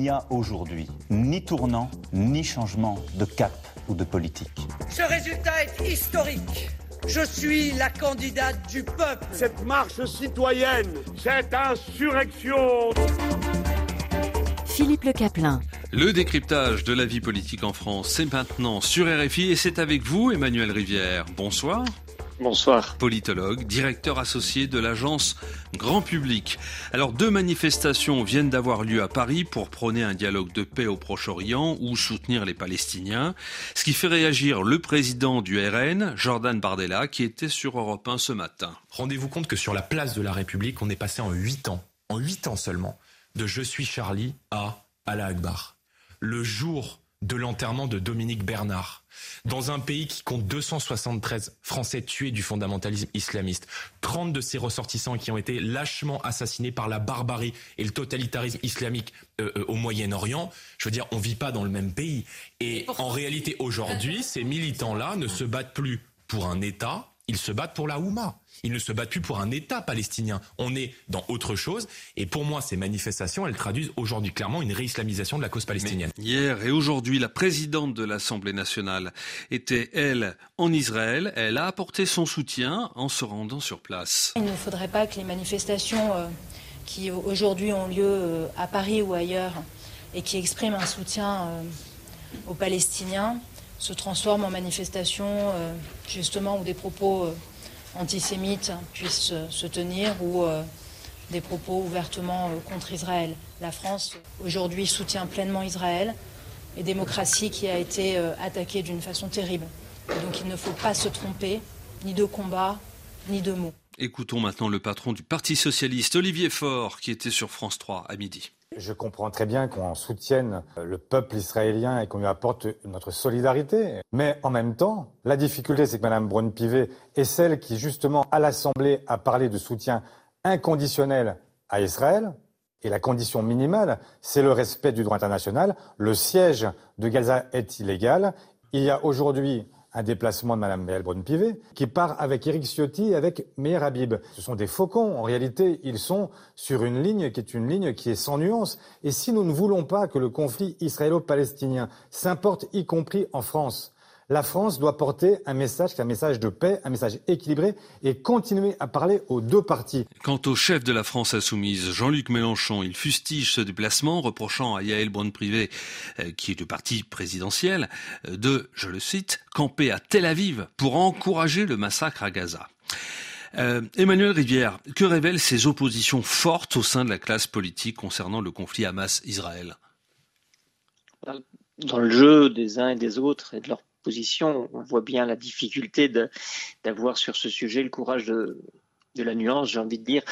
n'y a aujourd'hui ni tournant, ni changement de cap ou de politique. Ce résultat est historique. Je suis la candidate du peuple. Cette marche citoyenne, cette insurrection. Philippe Le Caplin. Le décryptage de la vie politique en France, c'est maintenant sur RFI et c'est avec vous, Emmanuel Rivière. Bonsoir. Bonsoir. Politologue, directeur associé de l'agence Grand Public. Alors, deux manifestations viennent d'avoir lieu à Paris pour prôner un dialogue de paix au Proche-Orient ou soutenir les Palestiniens. Ce qui fait réagir le président du RN, Jordan Bardella, qui était sur Europe 1 ce matin. Rendez-vous compte que sur la place de la République, on est passé en huit ans, en huit ans seulement, de Je suis Charlie à Allah Akbar. Le jour de l'enterrement de Dominique Bernard. Dans un pays qui compte 273 Français tués du fondamentalisme islamiste, 30 de ses ressortissants qui ont été lâchement assassinés par la barbarie et le totalitarisme islamique euh, euh, au Moyen-Orient, je veux dire, on vit pas dans le même pays. Et en réalité, aujourd'hui, ces militants-là ne se battent plus pour un État, ils se battent pour la Houma. Ils ne se battent plus pour un État palestinien. On est dans autre chose. Et pour moi, ces manifestations, elles traduisent aujourd'hui clairement une réislamisation de la cause palestinienne. hier et aujourd'hui, la présidente de l'Assemblée nationale était, elle, en Israël. Elle a apporté son soutien en se rendant sur place. Il ne faudrait pas que les manifestations euh, qui aujourd'hui ont lieu euh, à Paris ou ailleurs et qui expriment un soutien euh, aux Palestiniens se transforment en manifestations justement où des propos antisémites puissent se tenir ou euh, des propos ouvertement euh, contre Israël. La France, aujourd'hui, soutient pleinement Israël et démocratie qui a été euh, attaquée d'une façon terrible. donc il ne faut pas se tromper, ni de combat, ni de mots. Écoutons maintenant le patron du Parti socialiste, Olivier Faure, qui était sur France 3 à midi. Je comprends très bien qu'on soutienne le peuple israélien et qu'on lui apporte notre solidarité. Mais en même temps, la difficulté, c'est que Mme Braun-Pivet est celle qui, justement, à l'Assemblée, a parlé de soutien inconditionnel à Israël. Et la condition minimale, c'est le respect du droit international. Le siège de Gaza est illégal. Il y a aujourd'hui un déplacement de Mme Brun-Pivet, qui part avec Eric Ciotti et avec Meir Habib. Ce sont des faucons. En réalité, ils sont sur une ligne qui est une ligne qui est sans nuance. Et si nous ne voulons pas que le conflit israélo-palestinien s'importe, y compris en France, la France doit porter un message, un message de paix, un message équilibré et continuer à parler aux deux parties. Quant au chef de la France insoumise, Jean-Luc Mélenchon, il fustige ce déplacement, reprochant à Yael Braun-Privé, euh, qui est du parti présidentiel, euh, de, je le cite, camper à Tel Aviv pour encourager le massacre à Gaza. Euh, Emmanuel Rivière, que révèlent ces oppositions fortes au sein de la classe politique concernant le conflit Hamas-Israël? Dans le jeu des uns et des autres et de leur position. On voit bien la difficulté d'avoir sur ce sujet le courage de, la nuance, j'ai envie de dire.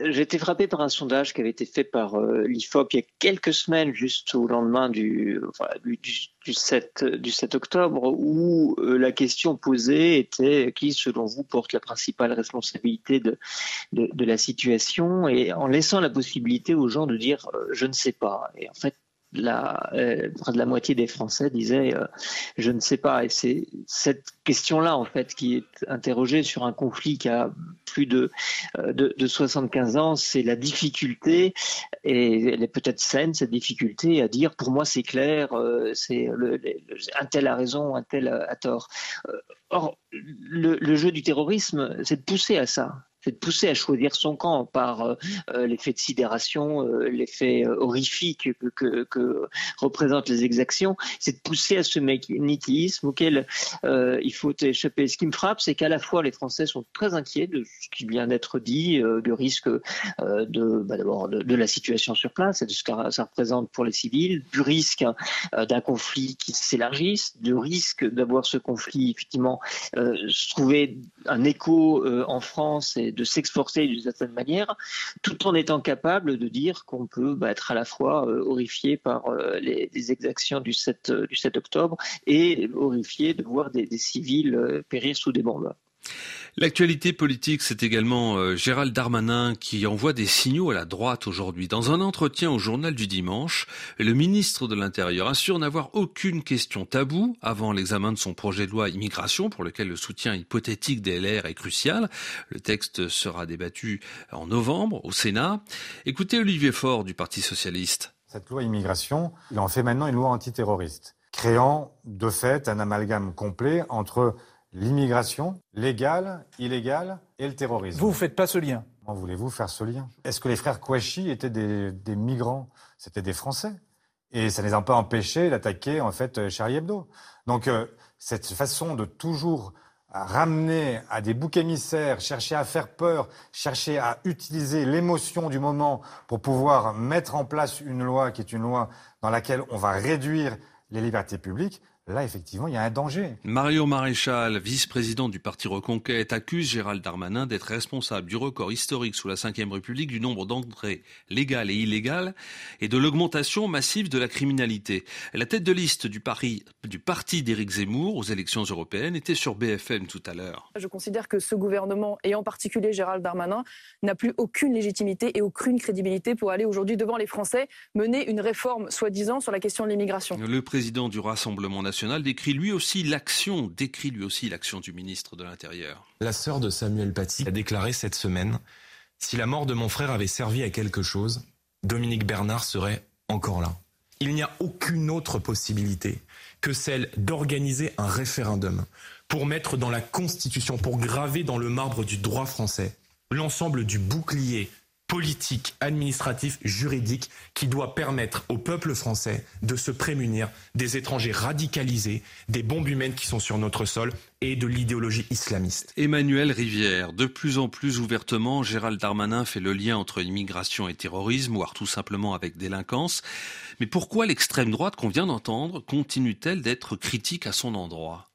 J'ai été frappé par un sondage qui avait été fait par euh, l'IFOP il y a quelques semaines, juste au lendemain du, du, 7, du 7 octobre, où euh, la question posée était qui, selon vous, porte la principale responsabilité de, de, la situation, et en laissant la possibilité aux gens de dire euh, je ne sais pas. Et en fait, la, euh, de la moitié des Français disaient euh, je ne sais pas. Et c'est cette question-là, en fait, qui est interrogée sur un conflit qui a plus de, euh, de, de 75 ans. C'est la difficulté, et elle est peut-être saine, cette difficulté à dire pour moi c'est clair, c'est un tel a raison, un tel a tort. Or, le jeu du terrorisme, c'est de pousser à ça c'est de pousser à choisir son camp par euh, euh, l'effet de sidération, euh, l'effet horrifique que, que, représentent les exactions, c'est de pousser à ce nihilisme auquel il faut échapper. Ce qui me frappe, c'est qu'à la fois les Français sont très inquiets de ce qui vient d'être dit, du risque de, bah, d'abord de, la situation sur place et de ce que ça représente pour les civils, du risque d'un conflit qui s'élargisse, du risque d'avoir ce conflit effectivement se trouver un écho en France et de s'exporter d'une certaine manière, tout en étant capable de dire qu'on peut bah, être à la fois euh, horrifié par euh, les, exactions du 7, du 7 octobre et horrifié de voir des, civils euh, périr sous des bombes. L'actualité politique, c'est également euh, Gérald Darmanin qui envoie des signaux à la droite aujourd'hui. Dans un entretien au journal du dimanche, le ministre de l'Intérieur assure n'avoir aucune question taboue avant l'examen de son projet de loi immigration pour lequel le soutien hypothétique des LR est crucial. Le texte sera débattu en novembre au Sénat. Écoutez Olivier Faure du Parti socialiste. Cette loi immigration, il en fait maintenant une loi antiterroriste, créant de fait un amalgame complet entre l'immigration légale, illégale et le terrorisme. Vous ne faites pas ce lien Comment voulez-vous faire ce lien? Est-ce que les frères Kouachi étaient des, des migrants? C'était des Français. Et ça ne les a pas empêchés d'attaquer en fait Charlie Hebdo. Donc euh, cette façon de toujours ramener à des boucs émissaires, chercher à faire peur, chercher à utiliser l'émotion du moment pour pouvoir mettre en place une loi qui est une loi dans laquelle on va réduire les libertés publiques, Là, effectivement, il y a un danger. Mario Maréchal, vice-président du parti Reconquête, accuse Gérald Darmanin d'être responsable du record historique sous la Ve République du nombre d'entrées légales et illégales et de l'augmentation massive de la criminalité. La tête de liste du, pari, du parti d'Éric Zemmour aux élections européennes était sur BFM tout à l'heure. Je considère que ce gouvernement, et en particulier Gérald Darmanin, n'a plus aucune légitimité et aucune crédibilité pour aller aujourd'hui devant les Français mener une réforme, soi-disant, sur la question de l'immigration. Le président du Rassemblement national décrit lui aussi l'action, décrit lui aussi l'action du ministre de l'Intérieur. La sœur de Samuel Paty a déclaré cette semaine Si la mort de mon frère avait servi à quelque chose, Dominique Bernard serait encore là. Il n'y a aucune autre possibilité que celle d'organiser un référendum pour mettre dans la Constitution, pour graver dans le marbre du droit français l'ensemble du bouclier politique, administratif, juridique qui doit permettre au peuple français de se prémunir des étrangers radicalisés, des bombes humaines qui sont sur notre sol et de l'idéologie islamiste. Emmanuel Rivière, de plus en plus ouvertement, Gérald Darmanin fait le lien entre immigration et terrorisme, voire tout simplement avec délinquance. Mais pourquoi l'extrême droite qu'on vient d'entendre continue-t-elle d'être critique à son endroit?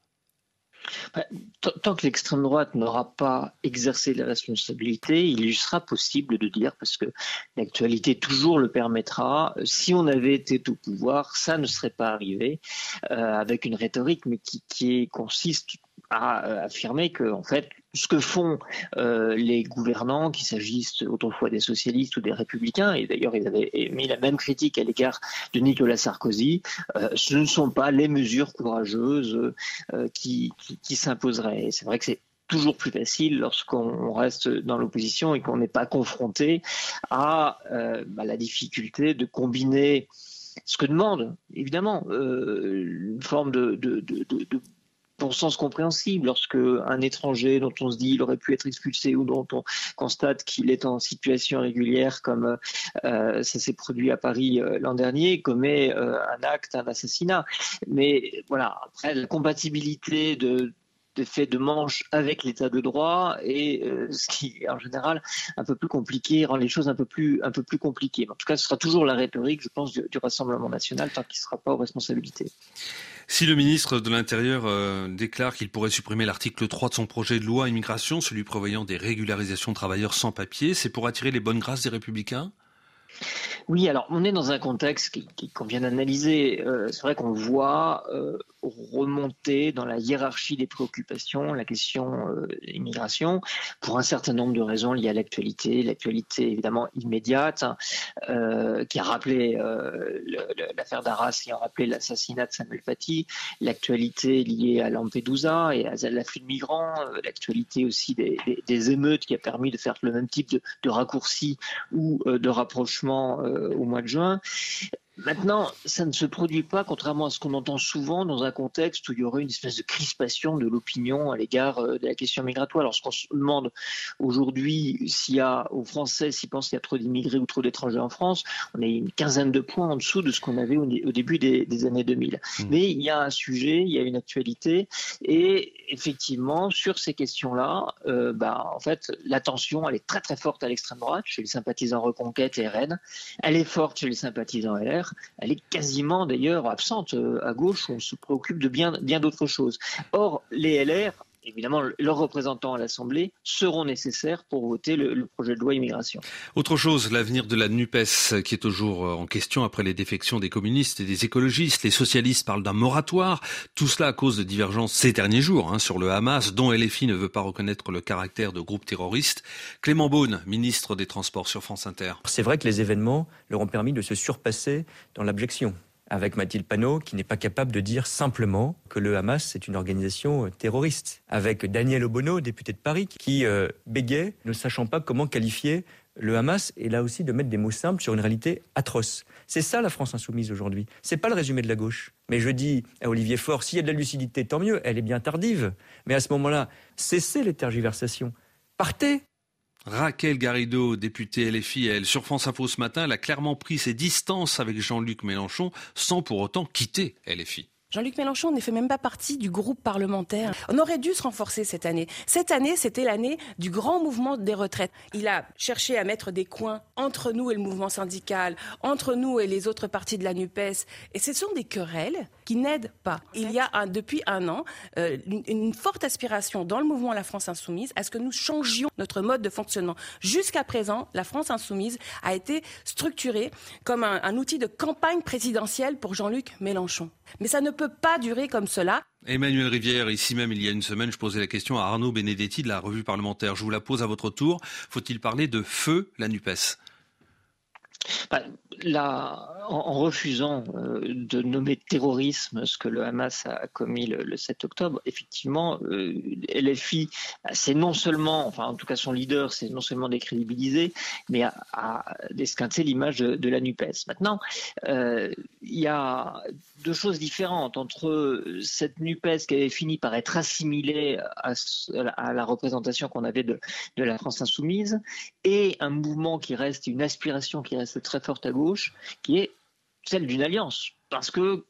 Tant que l'extrême droite n'aura pas exercé les responsabilités, il lui sera possible de dire, parce que l'actualité toujours le permettra, si on avait été au pouvoir, ça ne serait pas arrivé, euh, avec une rhétorique mais qui, qui consiste à euh, affirmer que en fait ce que font euh, les gouvernants, qu'il s'agisse autrefois des socialistes ou des républicains, et d'ailleurs ils avaient mis la même critique à l'égard de Nicolas Sarkozy, euh, ce ne sont pas les mesures courageuses qui, qui, s'imposeraient. C'est vrai que c'est toujours plus facile lorsqu'on reste dans l'opposition et qu'on n'est pas confronté à bah, la difficulté de combiner ce que demande, évidemment, une forme de bon sens compréhensible lorsque un étranger dont on se dit il aurait pu être expulsé ou dont on constate qu'il est en situation régulière comme euh, ça s'est produit à Paris euh, l'an dernier commet euh, un acte un assassinat mais voilà après la compatibilité de des faits de manche avec l'état de droit et ce qui en général un peu plus compliqué rend les choses un peu plus un peu plus compliquées. En tout cas, ce sera toujours la rhétorique, je pense, du Rassemblement national tant qu'il ne sera pas aux responsabilités. Si le ministre de l'Intérieur euh, déclare qu'il pourrait supprimer l'article 3 de son projet de loi immigration, celui prévoyant des régularisations de travailleurs sans papier, c'est pour attirer les bonnes grâces des républicains? Oui, alors on est dans un contexte qu'on vient d'analyser. Euh, c'est vrai qu'on voit euh, remonter dans la hiérarchie des préoccupations la question euh, immigration pour un certain nombre de raisons liées à l'actualité, l'actualité évidemment immédiate, euh, qui a rappelé euh, l'affaire d'Arras, qui a rappelé l'assassinat de Samuel Paty, l'actualité liée à Lampedusa et à l'afflux de migrants, l'actualité aussi des, des, émeutes qui a permis de faire le même type de, de raccourci ou de rapprochement au mois de juin. Maintenant, ça ne se produit pas, contrairement à ce qu'on entend souvent, dans un contexte où il y aurait une espèce de crispation de l'opinion à l'égard euh, de la question migratoire. Lorsqu'on se demande aujourd'hui s'il y a aux Français, s'ils pensent qu'il y a trop d'immigrés ou trop d'étrangers en France, on est une quinzaine de points en dessous de ce qu'on avait au, début des, années 2000. Mmh. Mais il y a un sujet, il y a une actualité, et effectivement, sur ces questions-là, euh, bah, en fait, l'attention, elle est très très forte à l'extrême droite, chez les sympathisants Reconquête et RN. Elle est forte chez les sympathisants LR elle est quasiment d'ailleurs absente euh, à gauche, on se préoccupe de bien, bien d'autres choses. Or, les LR évidemment, leurs représentants à l'Assemblée seront nécessaires pour voter le, projet de loi immigration. Autre chose, l'avenir de la NUPES qui est toujours euh, en question après les défections des communistes et des écologistes. Les socialistes parlent d'un moratoire. Tout cela à cause de divergences ces derniers jours hein, sur le Hamas, dont LFI ne veut pas reconnaître le caractère de groupe terroriste. Clément Beaune, ministre des Transports sur France Inter. C'est vrai que les événements leur ont permis de se surpasser dans l'abjection avec Mathilde Panot, qui n'est pas capable de dire simplement que le Hamas est une organisation euh, terroriste, avec Daniel Obono, député de Paris, qui euh, bégait, ne sachant pas comment qualifier le Hamas est là aussi de mettre des mots simples sur une réalité atroce. C'est ça la France insoumise aujourd'hui. C'est pas le résumé de la gauche. Mais je dis à Olivier Faure, s'il y a de la lucidité, tant mieux. Elle est bien tardive. Mais à ce moment-là, cessez les tergiversations. Partez. Raquel Garrido, députée LFI, elle, sur France Info ce matin, elle a clairement pris ses distances avec Jean-Luc Mélenchon sans pour autant quitter LFI. Jean-Luc Mélenchon ne fait même pas partie du groupe parlementaire. On aurait dû se renforcer cette année. Cette année, c'était l'année du grand mouvement des retraites. Il a cherché à mettre des coins entre nous et le mouvement syndical, entre nous et les autres partis de la NUPES. Et ce sont des querelles qui n'aident pas. Il y a depuis un an euh, une, forte aspiration dans le mouvement La France Insoumise à ce que nous changions notre mode de fonctionnement. Jusqu'à présent, la France Insoumise a été structurée comme un, un outil de campagne présidentielle pour Jean-Luc Mélenchon. Mais ça ne peut pas durer comme cela. Emmanuel Rivière, ici même il y a une semaine, je posais la question à Arnaud Benedetti de la revue parlementaire. Je vous la pose à votre tour. Faut-il parler de feu la NUPES? Bah, en, refusant euh, de nommer terrorisme ce que le Hamas a commis le, 7 octobre, effectivement, euh, LFI, c'est non seulement, enfin en tout cas son leader, c'est non seulement décrédibilisé, mais a, a l'image de, la NUPES. Maintenant, euh, il y a deux choses différentes entre cette NUPES qui avait fini par être assimilée à, la représentation qu'on avait de la France insoumise et un mouvement qui reste, une aspiration qui reste très forte à gauche, qui est celle d'une alliance. Parce que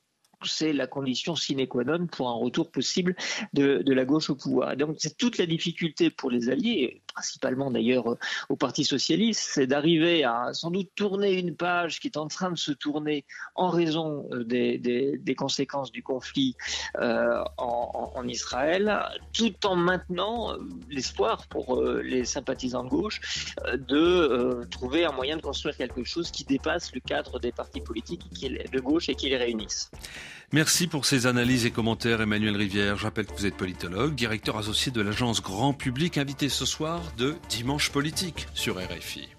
c'est la condition sine qua non pour un retour possible de, la gauche au pouvoir. donc c'est toute la difficulté pour les alliés, principalement d'ailleurs au Parti socialiste, c'est d'arriver à sans doute tourner une page qui est en train de se tourner en raison euh, des, conséquences du conflit euh, en, Israël, tout en maintenant l'espoir pour euh, les sympathisants de gauche de trouver un moyen de construire quelque chose qui dépasse le cadre des partis politiques de gauche et qui les réunissent. Merci pour ces analyses et commentaires, Emmanuel Rivière. Je rappelle que vous êtes politologue, directeur associé de l'agence Grand Public, invité ce soir de Dimanche Politique sur RFI.